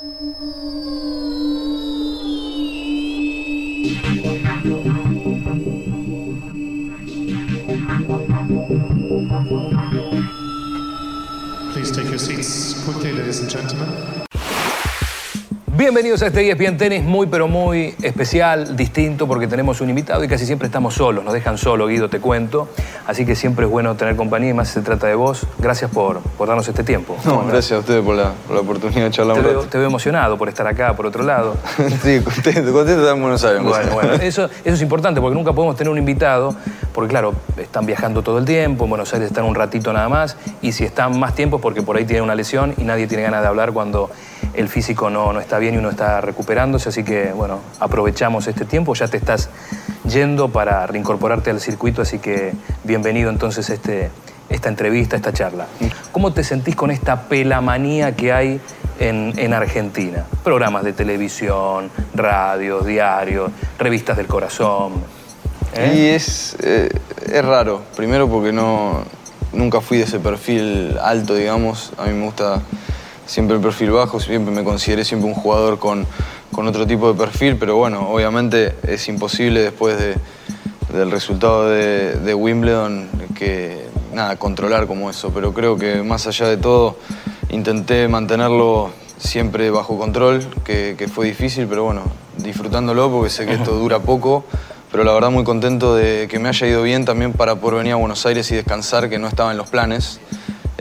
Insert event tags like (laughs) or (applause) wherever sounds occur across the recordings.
Please take your seats quickly, ladies and gentlemen. Bienvenidos a este ESPN Tenis muy pero muy especial, distinto, porque tenemos un invitado y casi siempre estamos solos, nos dejan solo, Guido, te cuento. Así que siempre es bueno tener compañía y más si se trata de vos. Gracias por, por darnos este tiempo. No, gracias a ustedes por la, por la oportunidad de charlar Te un veo, rato. te veo emocionado por estar acá, por otro lado. (laughs) sí, contento, contento de estar en Buenos Aires. Bueno, bueno, eso, eso es importante porque nunca podemos tener un invitado, porque claro, están viajando todo el tiempo, en Buenos Aires están un ratito nada más, y si están más tiempo es porque por ahí tienen una lesión y nadie tiene ganas de hablar cuando el físico no, no está bien y uno está recuperándose, así que bueno, aprovechamos este tiempo, ya te estás yendo para reincorporarte al circuito, así que bienvenido entonces a este, esta entrevista, esta charla. ¿Cómo te sentís con esta pelamanía que hay en, en Argentina? Programas de televisión, radios, diarios, revistas del corazón. ¿eh? Y es, eh, es raro. Primero porque no, nunca fui de ese perfil alto, digamos. A mí me gusta siempre el perfil bajo, siempre me consideré siempre un jugador con, con otro tipo de perfil, pero bueno, obviamente es imposible después de- del resultado de, de Wimbledon que nada, controlar como eso. Pero creo que más allá de todo, intenté mantenerlo siempre bajo control, que, que fue difícil, pero bueno, disfrutándolo porque sé que esto dura poco. Pero la verdad muy contento de que me haya ido bien también para poder venir a Buenos Aires y descansar, que no estaba en los planes.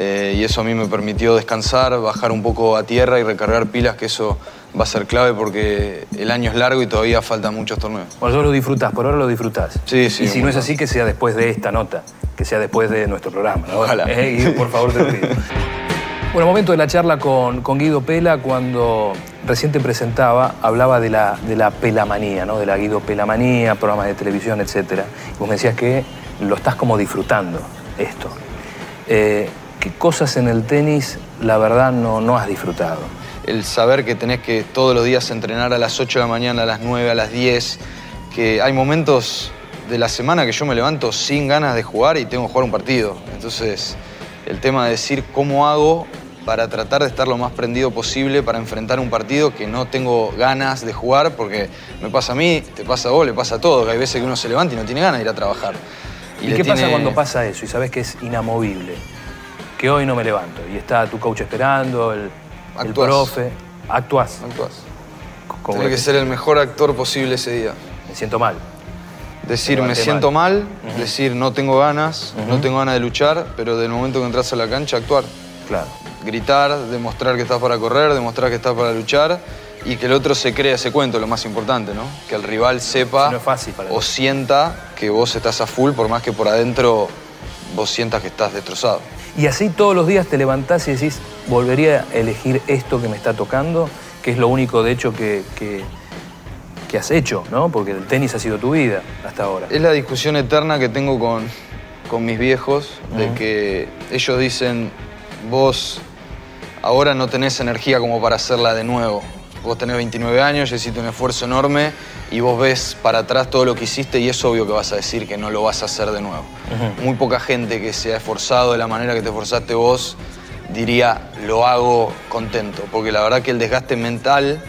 Eh, y eso a mí me permitió descansar, bajar un poco a tierra y recargar pilas, que eso va a ser clave porque el año es largo y todavía faltan muchos torneos. Bueno, vos lo disfrutás, por ahora lo disfrutás. Sí, sí, Y si no es así, que sea después de esta nota, que sea después de nuestro programa. ¿no? Ojalá. (laughs) Eh, Guido, por favor, te lo pido. Bueno, momento de la charla con, con Guido Pela, cuando recién te presentaba, hablaba de la, de la pelamanía, ¿no? De la Guido Pelamanía, programas de televisión, etc. Y vos me decías que lo estás como disfrutando, esto. Eh, ¿Qué cosas en el tenis, la verdad, no, no has disfrutado? el saber que tenés que todos los días entrenar a las 8 de la mañana, a las 9, a las 10, que hay momentos de la semana que yo me levanto sin ganas de jugar y tengo que jugar un partido. Entonces, el tema de decir cómo hago para tratar de estar lo más prendido posible para enfrentar un partido que no tengo ganas de jugar, porque me pasa a mí, te pasa a vos, le pasa a todos, que hay veces que uno se levanta y no tiene ganas de ir a trabajar. ¿Y, qué pasa cuando pasa eso y sabes que es inamovible? Que hoy no me levanto y está tu coach esperando, el, profe. Actuás. Actuás. Como Tenés que ser el mejor actor posible ese día. Me siento mal. Decir, me siento mal. mal, decir, no tengo ganas, no tengo ganas de luchar, pero del momento que entras a la cancha, actuar. Claro. Gritar, demostrar que estás para correr, demostrar que estás para luchar y que el otro se crea ese cuento, lo más importante, ¿no? Que el rival sepa Sí, no es fácil para el o sienta que vos estás a full, por más que por adentro vos sientas que estás destrozado. Y así todos los días te levantás y decís, volvería a elegir esto que me está tocando, que es lo único de hecho que, que, que has hecho, ¿no? Porque el tenis ha sido tu vida hasta ahora. Es la discusión eterna que tengo con, con mis viejos, de que ellos dicen, vos ahora no tenés energía como para hacerla de nuevo. Vos tenés 29 años, hiciste un esfuerzo enorme y vos ves para atrás todo lo que hiciste y es obvio que vas a decir que no lo vas a hacer de nuevo. Muy poca gente que se ha esforzado de la manera que te esforzaste vos diría, lo hago contento, porque la verdad que el desgaste mental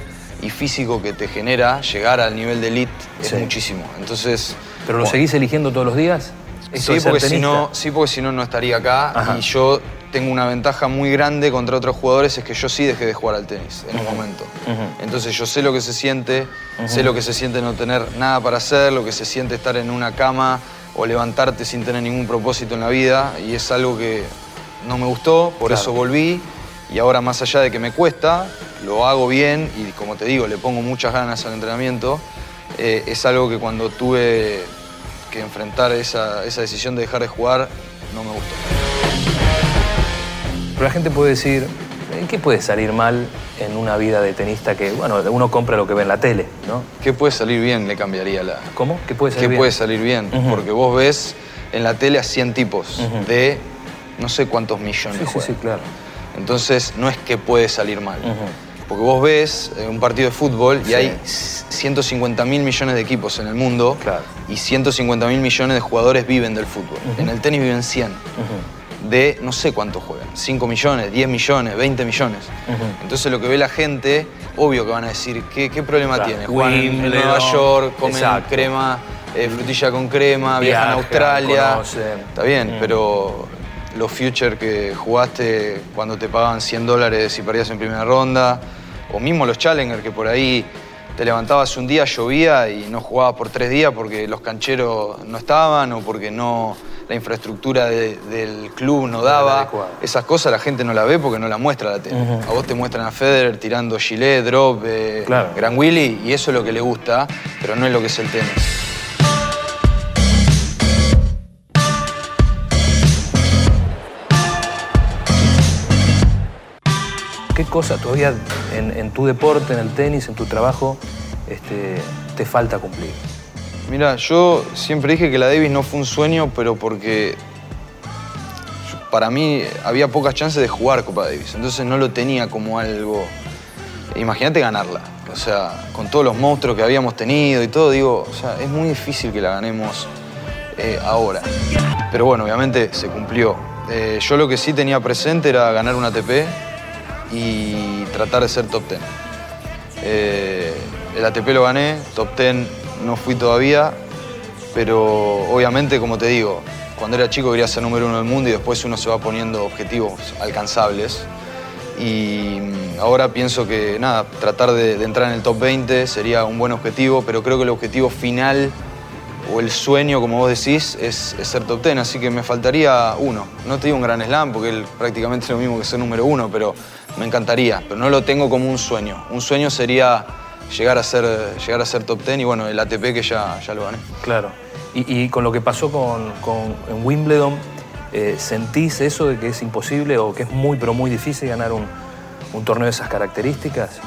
y físico que te genera llegar al nivel de elite es muchísimo. Entonces, ¿Pero lo seguís eligiendo todos los días? ¿Esto Sí porque, si no, sí, porque si no, no estaría acá. Ajá. Y yo tengo una ventaja muy grande contra otros jugadores, es que yo sí dejé de jugar al tenis en un momento. Entonces yo sé lo que se siente, sé lo que se siente no tener nada para hacer, lo que se siente estar en una cama o levantarte sin tener ningún propósito en la vida. Y es algo que no me gustó, por Claro. eso volví. Y ahora más allá de que me cuesta, lo hago bien y como te digo, le pongo muchas ganas al entrenamiento. eh, es algo que cuando tuve que enfrentar esa, esa decisión de dejar de jugar, no me gustó. Pero la gente puede decir, ¿en qué puede salir mal en una vida de tenista que, bueno, uno compra lo que ve en la tele, ¿no? ¿Qué puede salir bien? Le cambiaría la... ¿Cómo? ¿Qué puede salir ¿Qué bien? puede salir bien? Porque vos ves en la tele a 100 tipos de no sé cuántos millones. Sí, sí, sí, claro. Entonces no es que puede salir mal. Porque vos ves eh, un partido de fútbol y Sí. hay 150 mil millones de equipos en el mundo Claro. y 150 mil millones de jugadores viven del fútbol. En el tenis viven 100. Ujú. De no sé cuántos juegan. 5 millones, 10 millones, 20 millones. Entonces lo que ve la gente obvio que van a decir, ¿qué, qué problema Claro, tiene? Juegan en Nueva York, comen exacto. crema, eh, frutilla con crema, viajan a Australia. conocen. Está bien, Mm. pero los future que jugaste cuando te pagaban 100 dólares y perdías en primera ronda, o mismo los challenger que por ahí te levantabas un día, llovía y no jugabas por tres días porque los cancheros no estaban o porque no la infraestructura de- del club no daba. Esas cosas la gente no la ve porque no la muestra la tele. A vos te muestran a Federer tirando gilet, drop, eh, Claro. Gran Willy y eso es lo que le gusta, pero no es lo que es el tenis. ¿Qué cosa todavía en, en tu deporte, en el tenis, en tu trabajo, este, te falta cumplir? Mira, yo siempre dije que la Davis no fue un sueño, pero porque para mí había pocas chances de jugar Copa Davis, entonces no lo tenía como algo. Imagínate ganarla, o sea, con todos los monstruos que habíamos tenido y todo, digo, o sea, es muy difícil que la ganemos eh, ahora. Pero bueno, obviamente se cumplió. Eh, yo lo que sí tenía presente era ganar un ATP y tratar de ser top 10. Eh, el ATP lo gané, top 10 no fui todavía, pero obviamente, como te digo, cuando era chico quería ser número uno del mundo y después uno se va poniendo objetivos alcanzables. Y mm, ahora pienso que, nada, tratar de, entrar en el top 20 sería un buen objetivo, pero creo que el objetivo final o el sueño, como vos decís, es, es ser top 10, así que me faltaría uno. No te digo un gran slam, porque él prácticamente es lo mismo que ser número uno, pero me encantaría, pero no lo tengo como un sueño. Un sueño sería llegar a ser, llegar a ser top 10 y bueno, el ATP que ya, ya lo gané. Claro. Y, y con lo que pasó con, con- en Wimbledon, eh, ¿sentís eso de que es imposible o que es muy, pero muy difícil ganar un, un torneo de esas características?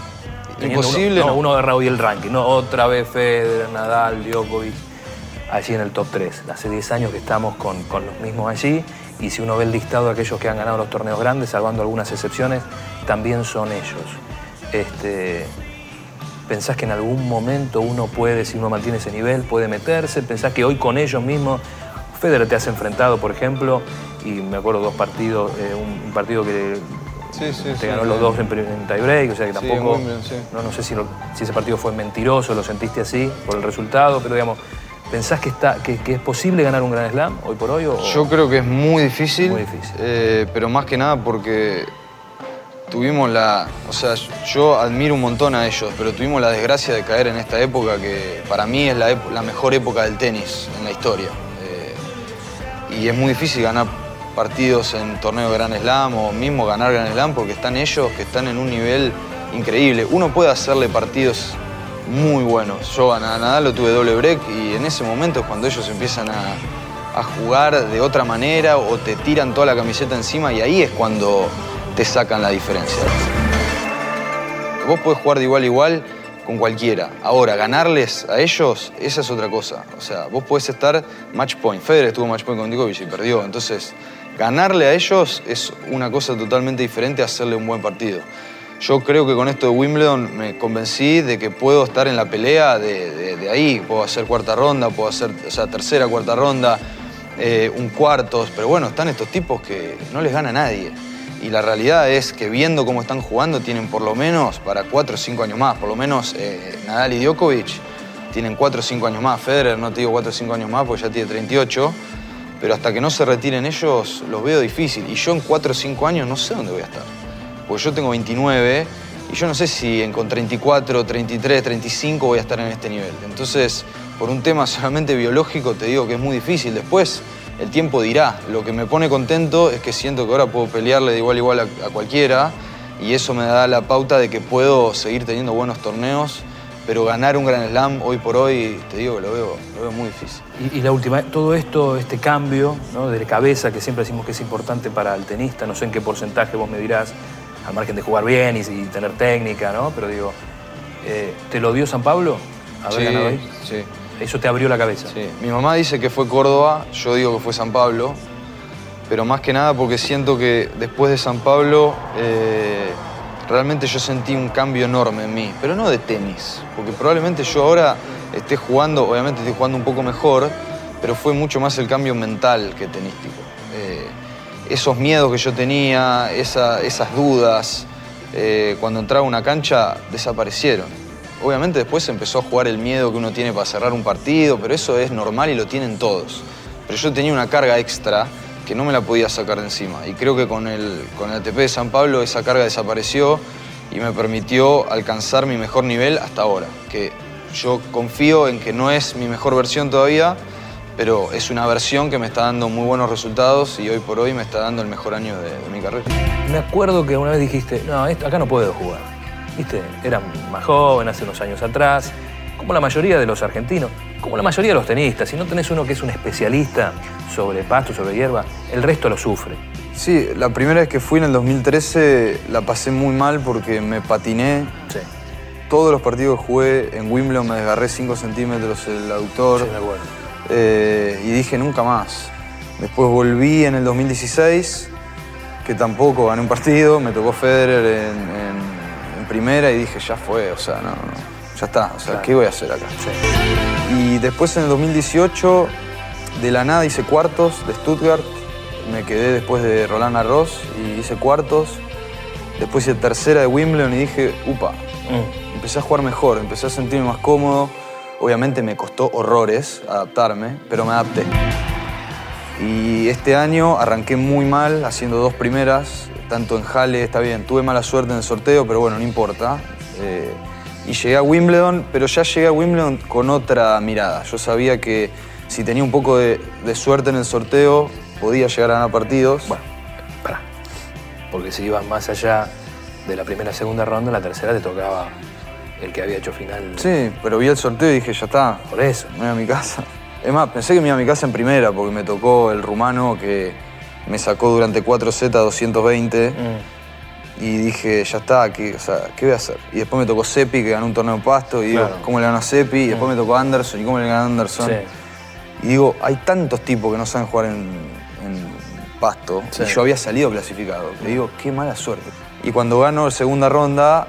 Imposible, Uno, no, no. uno agarra hoy el ranking, ¿no? Otra vez Federer, Nadal, Djokovic, allí en el top 3. Hace 10 años que estamos con, con los mismos allí y si uno ve el listado de aquellos que han ganado los torneos grandes, salvando algunas excepciones, también son ellos. Este, ¿Pensás que en algún momento uno puede, si uno mantiene ese nivel, puede meterse? ¿Pensás que hoy con ellos mismos, Federer te has enfrentado, por ejemplo, y me acuerdo dos partidos, eh, un, un partido que Sí, sí, te ganó los dos en, en tiebreak, o sea que tampoco, no, no sé si, lo- si ese partido fue mentiroso, lo sentiste así por el resultado, pero digamos, ¿pensás que, está, que, que es posible ganar un Grand Slam hoy por hoy? O, Yo creo que es muy difícil, Muy difícil. eh, pero más que nada porque tuvimos la... O sea, yo admiro un montón a ellos, pero tuvimos la desgracia de caer en esta época que para mí es la, mejor época del tenis en la historia. Eh, y es muy difícil ganar partidos en torneo de Grand Slam o mismo ganar Grand Slam porque están ellos que están en un nivel increíble. Uno puede hacerle partidos muy buenos. Yo a Nadal lo tuve doble break y en ese momento es cuando ellos empiezan a jugar de otra manera o te tiran toda la camiseta encima y ahí es cuando te sacan la diferencia. Vos podés jugar de igual a igual con cualquiera. Ahora, ganarles a ellos, esa es otra cosa. O sea, vos podés estar match point. Federer estuvo match point con Djokovic y perdió. Entonces, ganarle a ellos es una cosa totalmente diferente a hacerle un buen partido. Yo creo que con esto de Wimbledon me convencí de que puedo estar en la pelea de, ahí. Puedo hacer cuarta ronda, puedo hacer o sea, tercera, cuarta ronda, eh, un cuartos. Pero bueno, están estos tipos que no les gana nadie. Y la realidad es que viendo cómo están jugando, tienen por lo menos para 4 o 5 años más. Por lo menos eh, Nadal y Djokovic tienen 4 o 5 años más. Federer no te digo 4 o 5 años más porque ya tiene 38. Pero hasta que no se retiren ellos, los veo difícil. Y yo en 4 o 5 años no sé dónde voy a estar. Porque yo tengo 29 y yo no sé si en, con 34, 33, 35 voy a estar en este nivel. Entonces, por un tema solamente biológico, te digo que es muy difícil. Después, el tiempo dirá. Lo que me pone contento es que siento que ahora puedo pelearle de igual a igual a, a cualquiera y eso me da la pauta de que puedo seguir teniendo buenos torneos, pero ganar un Grand Slam hoy por hoy, te digo que lo veo, lo veo muy difícil. Y, y la última, todo esto, este cambio ¿no? de cabeza que siempre decimos que es importante para el tenista, no sé en qué porcentaje vos me dirás, al margen de jugar bien y, y tener técnica, ¿no? Pero digo, eh, ¿te lo dio San Pablo? Haber Sí, ganado ahí? sí. Eso te abrió la cabeza. Sí, mi mamá dice que fue Córdoba, yo digo que fue San Pablo, pero más que nada porque siento que después de San Pablo eh, realmente yo sentí un cambio enorme en mí, pero no de tenis, porque probablemente yo ahora esté jugando, obviamente estoy jugando un poco mejor, pero fue mucho más el cambio mental que tenístico. Eh, esos miedos que yo tenía, esa- esas dudas, eh, cuando entraba a una cancha, desaparecieron. Obviamente después empezó a jugar el miedo que uno tiene para cerrar un partido, pero eso es normal y lo tienen todos. Pero yo tenía una carga extra que no me la podía sacar de encima. Y creo que con el, con el ATP de San Pablo esa carga desapareció y me permitió alcanzar mi mejor nivel hasta ahora. Que yo confío en que no es mi mejor versión todavía, pero es una versión que me está dando muy buenos resultados y hoy por hoy me está dando el mejor año de, mi carrera. Me acuerdo que una vez dijiste, no, acá no puedo jugar. Viste, era más joven, hace unos años atrás, como la mayoría de los argentinos, como la mayoría de los tenistas. Si no tenés uno que es un especialista sobre pasto, sobre hierba, el resto lo sufre. Sí, la primera vez que fui en el 2013 la pasé muy mal porque me patiné. Sí, Todos los partidos que jugué en Wimbledon me desgarré 5 centímetros el aductor. sí, me acuerdo. Eh, y dije nunca más. Después volví en el 2016, que tampoco gané un partido, me tocó Federer en, en- en primera y dije ya fue, o sea, no, no, ya está, o sea, ¿qué voy a hacer acá? Y después en el 2018, de la nada hice cuartos de Stuttgart, me quedé después de Roland Garros y hice cuartos. Después hice tercera de Wimbledon y dije, upa, Mm. empecé a jugar mejor, empecé a sentirme más cómodo. Obviamente me costó horrores adaptarme, pero me adapté. Y este año arranqué muy mal, haciendo dos primeras, tanto en Halle, está bien, tuve mala suerte en el sorteo, pero bueno, no importa. Eh, y llegué a Wimbledon, pero ya llegué a Wimbledon con otra mirada. Yo sabía que si tenía un poco de, de suerte en el sorteo, podía llegar a ganar partidos. Bueno, pará. Porque si ibas más allá de la primera segunda ronda, en la tercera te tocaba el que había hecho final. Sí, pero vi el sorteo y dije, ya está, Por eso. me voy a mi casa. Es más, pensé que me iba a mi casa en primera porque me tocó el rumano que me sacó durante 4 Z 220 Mm. y dije, ya está, ¿qué, o sea, ¿qué voy a hacer? Y después me tocó Seppi que ganó un torneo de pasto y digo, Claro. ¿cómo le ganó a Seppi? Y después me tocó Anderson y ¿cómo le ganó a Anderson? Sí. Y digo, hay tantos tipos que no saben jugar en, en pasto Sí. y yo había salido clasificado. Le digo, qué mala suerte. Y cuando gano segunda ronda,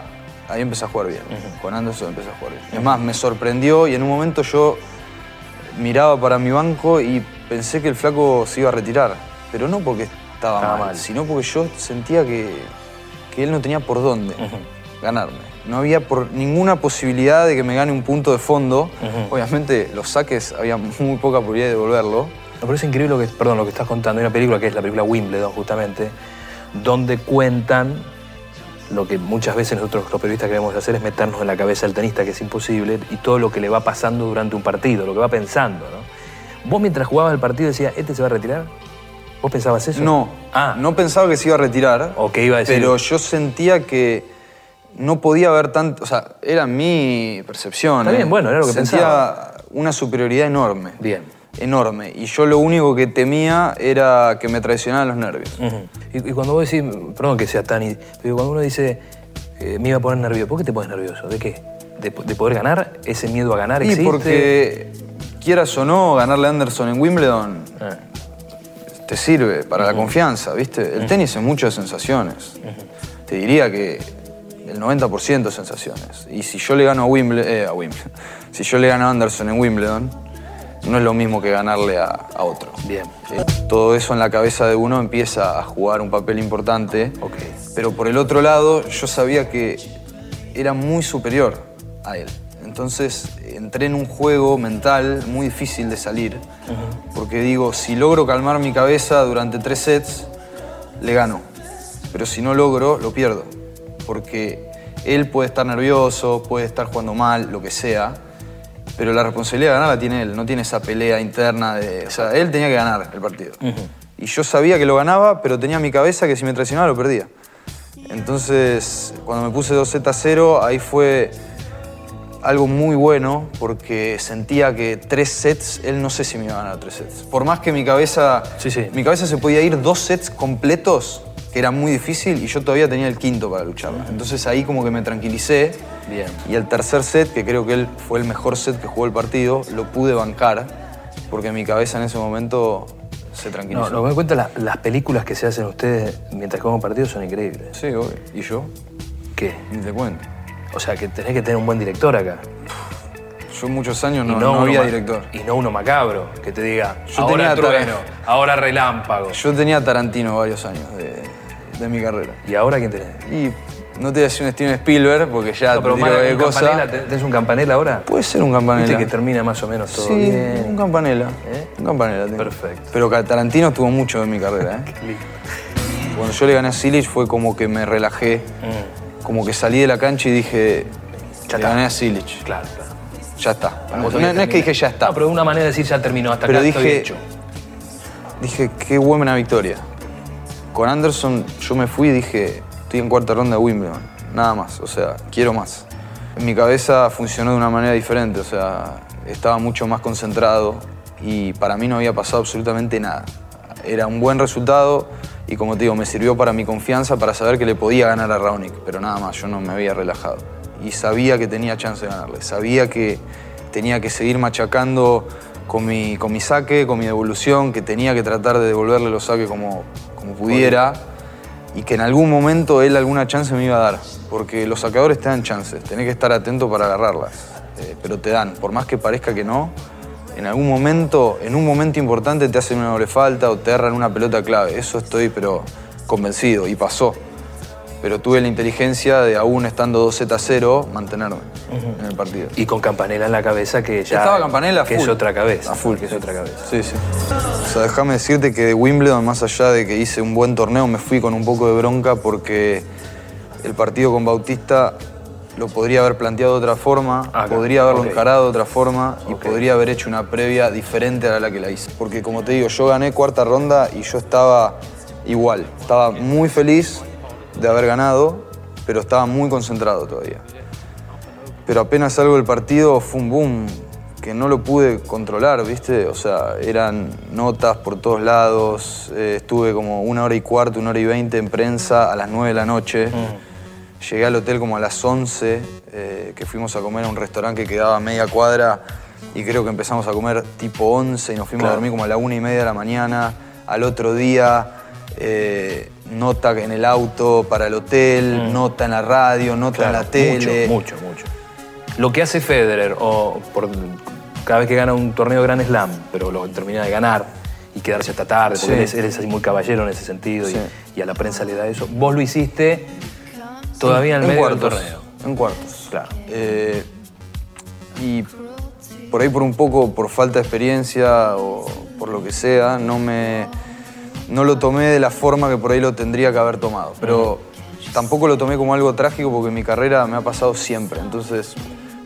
ahí empecé a jugar bien. Con Anderson empecé a jugar bien. Es más, me sorprendió y en un momento yo miraba para mi banco y pensé que el flaco se iba a retirar. Pero no porque estaba, Estaba mal, mal. sino porque yo sentía que, que él no tenía por dónde ganarme. No había por ninguna posibilidad de que me gane un punto de fondo. Obviamente los saques había muy poca probabilidad de devolverlo. Pero es increíble lo que, perdón, lo que estás contando. Hay una película que es la película Wimbledon, justamente, donde cuentan lo que muchas veces nosotros los periodistas queremos hacer es meternos en la cabeza del tenista, que es imposible, y todo lo que le va pasando durante un partido, lo que va pensando, ¿no? Vos mientras jugabas el partido decías, ¿este se va a retirar? ¿Vos pensabas eso? No, Ah, no pensaba que se iba a retirar. ¿O qué iba a decir? Pero yo sentía que no podía haber tanto. O sea, era mi percepción. Está ¿eh? bien, bueno, era lo que Sentía pensaba. una superioridad enorme. Bien. Enorme. Y yo lo único que temía era que me traicionaran los nervios. Y, y cuando vos decís, perdón que sea tan... Pero cuando uno dice, eh, me iba a poner nervioso, ¿por qué te pones nervioso? ¿De qué? ¿De, de poder ganar? ¿Ese miedo a ganar Y existe? porque, quieras o no, ganarle a Anderson en Wimbledon Ah. Te sirve para la confianza, ¿viste? El tenis es muchas sensaciones. Te diría que el 90% de sensaciones. Y si yo le gano a Wimbledon, eh, a Wimbledon, (laughs) si yo le gano a Anderson en Wimbledon, no es lo mismo que ganarle a, a otro. Bien. Eh, Todo eso en la cabeza de uno empieza a jugar un papel importante. Pero por el otro lado, yo sabía que era muy superior a él. Entonces entré en un juego mental muy difícil de salir. Porque digo, si logro calmar mi cabeza durante tres sets, le gano. Pero si no logro, lo pierdo. Porque él puede estar nervioso, puede estar jugando mal, lo que sea. Pero la responsabilidad de ganar la tiene él, no tiene esa pelea interna de... O sea, él tenía que ganar el partido. Y yo sabía que lo ganaba, pero tenía en mi cabeza que si me traicionaba lo perdía. Entonces, cuando me puse 2Z0, ahí fue algo muy bueno porque sentía que tres sets, él no sé si me iba a ganar tres sets. Por más que mi cabeza, Sí, sí. mi cabeza se podía ir dos sets completos, que era muy difícil, y yo todavía tenía el quinto para lucharla. Entonces ahí como que me tranquilicé. Bien. Y el tercer set, que creo que él fue el mejor set que jugó el partido, lo pude bancar porque mi cabeza en ese momento se tranquilizó. No, lo que me cuenta, las, las películas que se hacen ustedes mientras juegan partidos son increíbles. Sí, obvio. ¿Y yo? ¿Qué? Ni te cuento. O sea, que tenés que tener un buen director acá. Yo muchos años no, había director. Y no uno macabro, que te diga, Yo ahora tenía trueno, ahora relámpago. Yo tenía Tarantino varios años de, de mi carrera. ¿Y ahora quién tenés? Y No te voy a decir un Steven Spielberg porque ya No, pero te tiro un cosa. campanela, ¿te- ¿tenés un campanela ahora? Puede ser un campanela. Viste que termina más o menos todo sí, bien. un campanela. ¿Eh? Un campanela tengo. Perfecto. Pero Tarantino tuvo mucho en mi carrera, ¿eh? (laughs) Listo. Cuando yo le gané a Silich fue como que me relajé, Mm, como que salí de la cancha y dije, Ya le gané a Silich. claro, claro. Ya está. No, es que dije ya está. No, pero de una manera de decir ya terminó, hasta Pero acá estoy dije- hecho. Dije, qué buena victoria. Con Anderson yo me fui y dije, estoy en cuarta ronda de Wimbledon. Nada más, o sea, quiero más. En mi cabeza funcionó de una manera diferente, o sea, estaba mucho más concentrado y para mí no había pasado absolutamente nada. Era un buen resultado y como te digo, me sirvió para mi confianza, para saber que le podía ganar a Raonic, pero nada más, yo no me había relajado. Y sabía que tenía chance de ganarle, sabía que tenía que seguir machacando con mi, con mi saque, con mi devolución, que tenía que tratar de devolverle los saques como, como pudiera y que en algún momento él alguna chance me iba a dar, porque los sacadores te dan chances, tenés que estar atento para agarrarlas, eh, pero te dan, por más que parezca que no, en algún momento, en un momento importante te hacen una doble falta o te erran una pelota clave, eso estoy pero convencido y pasó. Pero tuve la inteligencia de aún estando 2 Z 0 mantenerme en el partido. Y con campanela en la cabeza que ya. Estaba Campanella a Que full. es otra cabeza. A full. Que es otra cabeza. Sí, sí. O sea, déjame decirte que de Wimbledon, más allá de que hice un buen torneo, me fui con un poco de bronca porque el partido con Bautista lo podría haber planteado de otra forma, Ah, podría haberlo encarado de otra forma y podría haber hecho una previa diferente a la que la hice. Porque como te digo, yo gané cuarta ronda y yo estaba igual. Estaba muy feliz de haber ganado, pero estaba muy concentrado todavía. Pero apenas salgo del partido fue un boom que no lo pude controlar, ¿viste? O sea, eran notas por todos lados. eh, estuve como una hora y cuarto, una hora y veinte en prensa a las nueve de la noche. Llegué al hotel como a las 11, eh, que fuimos a comer a un restaurante que quedaba a media cuadra y creo que empezamos a comer tipo 11 y nos fuimos a dormir como a la una y media de la mañana. Al otro día, eh, nota en el auto para el hotel, nota en la radio, nota en la tele. Mucho, mucho, mucho. Lo que hace Federer, o por, cada vez que gana un torneo de Grand Slam, pero lo termina de ganar y quedarse hasta tarde, porque Sí. él, es, él es así muy caballero en ese sentido y, a la prensa le da eso. Vos lo hiciste todavía en, medio cuartos, del torneo. En cuartos. Claro. Eh, y por ahí por un poco, por falta de experiencia o por lo que sea, no me. No lo tomé de la forma que por ahí lo tendría que haber tomado. Pero tampoco lo tomé como algo trágico porque en mi carrera me ha pasado siempre. Entonces,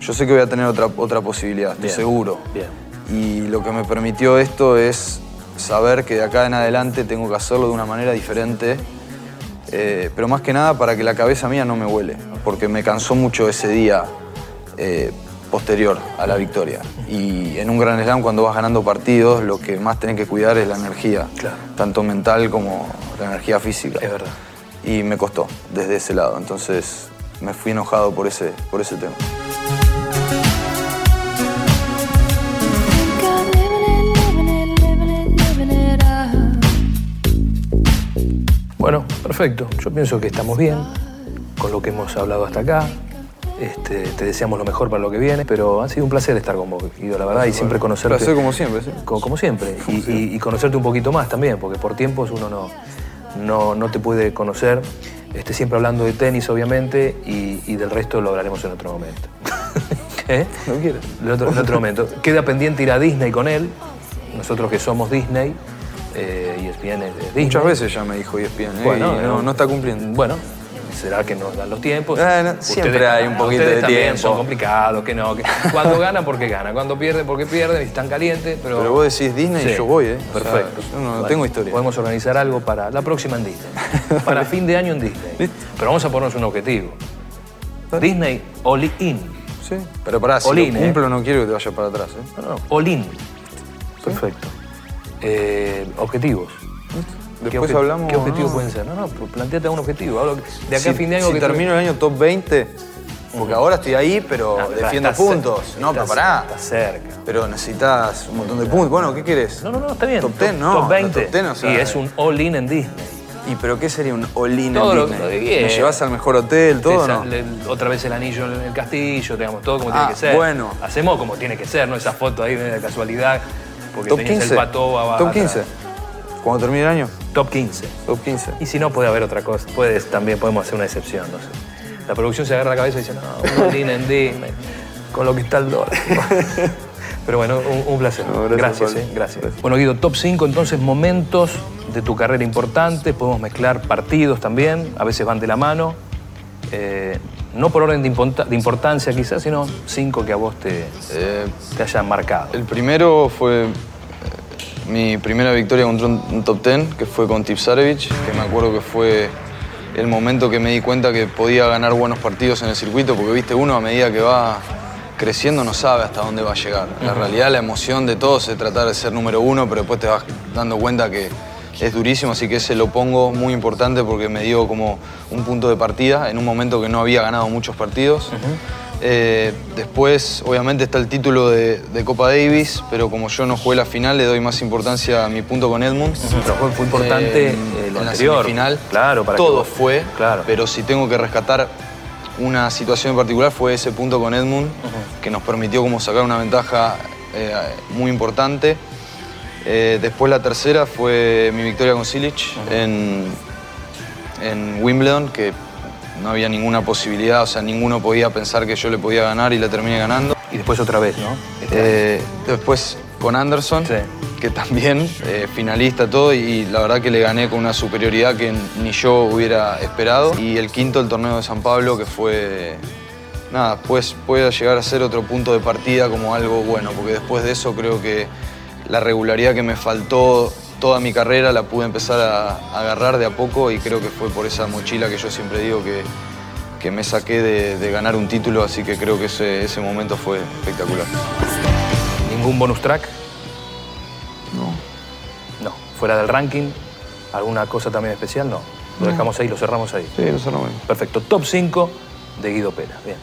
yo sé que voy a tener otra, otra posibilidad, estoy Bien, seguro. bien. Y lo que me permitió esto es saber que de acá en adelante tengo que hacerlo de una manera diferente. Eh, pero más que nada para que la cabeza mía no me huele, porque me cansó mucho ese día eh, posterior a la victoria. Y en un Gran Slam, cuando vas ganando partidos, lo que más tenés que cuidar es la energía, Claro. tanto mental como la energía física. Es verdad. Y me costó desde ese lado, entonces me fui enojado por ese, por ese tema. Bueno, perfecto. Yo pienso que estamos bien con lo que hemos hablado hasta acá. Este, te deseamos lo mejor para lo que viene, pero ha sido un placer estar con vos, Guido, la verdad, y siempre conocerte. Placer como siempre, sí. Co- Como, siempre. Y, conocerte un poquito más también, porque por tiempos uno no, no, no te puede conocer. Este, siempre hablando de tenis, obviamente, y, y del resto lo hablaremos en otro momento. (laughs) ¿Eh? No quieres. En otro, en otro momento. Queda pendiente ir a Disney con él. Nosotros que somos Disney, eh, ESPN es Disney. Muchas veces ya me dijo ESPN, ¿eh? Bueno, y no, eh, no está cumpliendo. Bueno, será que nos dan los tiempos. Eh, no, siempre hay un poquito de tiempo. son complicados, que no. que (laughs) cuando ganan, porque ganan. Cuando pierden, porque pierden. y Están calientes, pero... Pero vos decís Disney y yo voy, ¿eh? O sea, Perfecto. yo no tengo historia. Podemos organizar algo para la próxima en Disney. (laughs) para fin de año en Disney. Listo. Pero vamos a ponernos un objetivo. Disney all in. Sí, pero pará, si lo ¿eh? cumplo no quiero que te vayas para atrás, ¿eh? No, no, all in. Perfecto. Eh, objetivos. ¿Qué Después obje- hablamos... ¿Qué objetivos no. pueden ser? No, no, pues planteate un objetivo. Hablo de acá si, a fin de año si que termino el año top 20, porque ahora estoy ahí, pero Ah, defiendo puntos. no, pero está- pará. Está cerca. Pero necesitas un montón de puntos. Bueno, ¿qué querés? No, no, no, está bien. Top 10 no. Top 20. Top 10, o sea, y es un all-in en Disney. ¿Y pero qué sería un all-in en lo- Disney? lo. ¿Me llevas al mejor hotel, todo Esa- no? le- otra vez el anillo en el castillo, digamos, todo como Ah, tiene que ser. bueno. Hacemos como tiene que ser, no esa foto ahí de casualidad. Porque Top tenías 15. el pato abajo. Top 15. Cuando termine el año, Top 15. top 15. Y si no, puede haber otra cosa. Puedes, también podemos hacer una excepción, no sé. La producción se agarra la cabeza y dice, no, un (laughs) en con lo que está el dólar. (laughs) Pero bueno, un, un placer. No, gracias, gracias, eh, gracias. Bueno, Guido, top 5, entonces, momentos de tu carrera importantes. Podemos mezclar partidos también, a veces van de la mano. Eh, no por orden de, importancia quizás, sino cinco que a vos te, Eh, te hayan marcado. el primero fue mi primera victoria contra un, top 10, que fue con Tipsarevich, que me acuerdo que fue el momento que me di cuenta que podía ganar buenos partidos en el circuito, porque viste, uno a medida que va creciendo no sabe hasta dónde va a llegar. La realidad, la emoción de todos es tratar de ser número uno, pero después te vas dando cuenta que es durísimo, así que ese lo pongo muy importante porque me dio como un punto de partida en un momento que no había ganado muchos partidos. Eh, después, obviamente, está el título de, de Copa Davis, pero como yo no jugué la final, le doy más importancia a mi punto con Edmunds. Pero fue, importante Eh, eh, lo en la semifinal. Claro, para Todo fue, Claro. pero si tengo que rescatar una situación en particular fue ese punto con Edmund, que nos permitió como sacar una ventaja eh, muy importante. Después la tercera fue mi victoria con Silic en, en Wimbledon, que no había ninguna posibilidad, o sea, ninguno podía pensar que yo le podía ganar y la terminé ganando. Y después otra vez, ¿no? Eh, después con Anderson, Sí. que también eh, finalista todo y la verdad que le gané con una superioridad que ni yo hubiera esperado. Y el quinto, el torneo de San Pablo, que fue, nada, pues puede llegar a ser otro punto de partida como algo bueno, porque después de eso creo que la regularidad que me faltó toda mi carrera la pude empezar a, a agarrar de a poco y creo que fue por esa mochila que yo siempre digo que, que me saqué de, de ganar un título, así que creo que ese, ese momento fue espectacular. ¿Ningún bonus track? No. No. ¿Fuera del ranking? ¿Alguna cosa también especial? No. Lo dejamos ahí, lo cerramos ahí. Sí, no solamente. Perfecto. Top 5 de Guido Pera. Bien.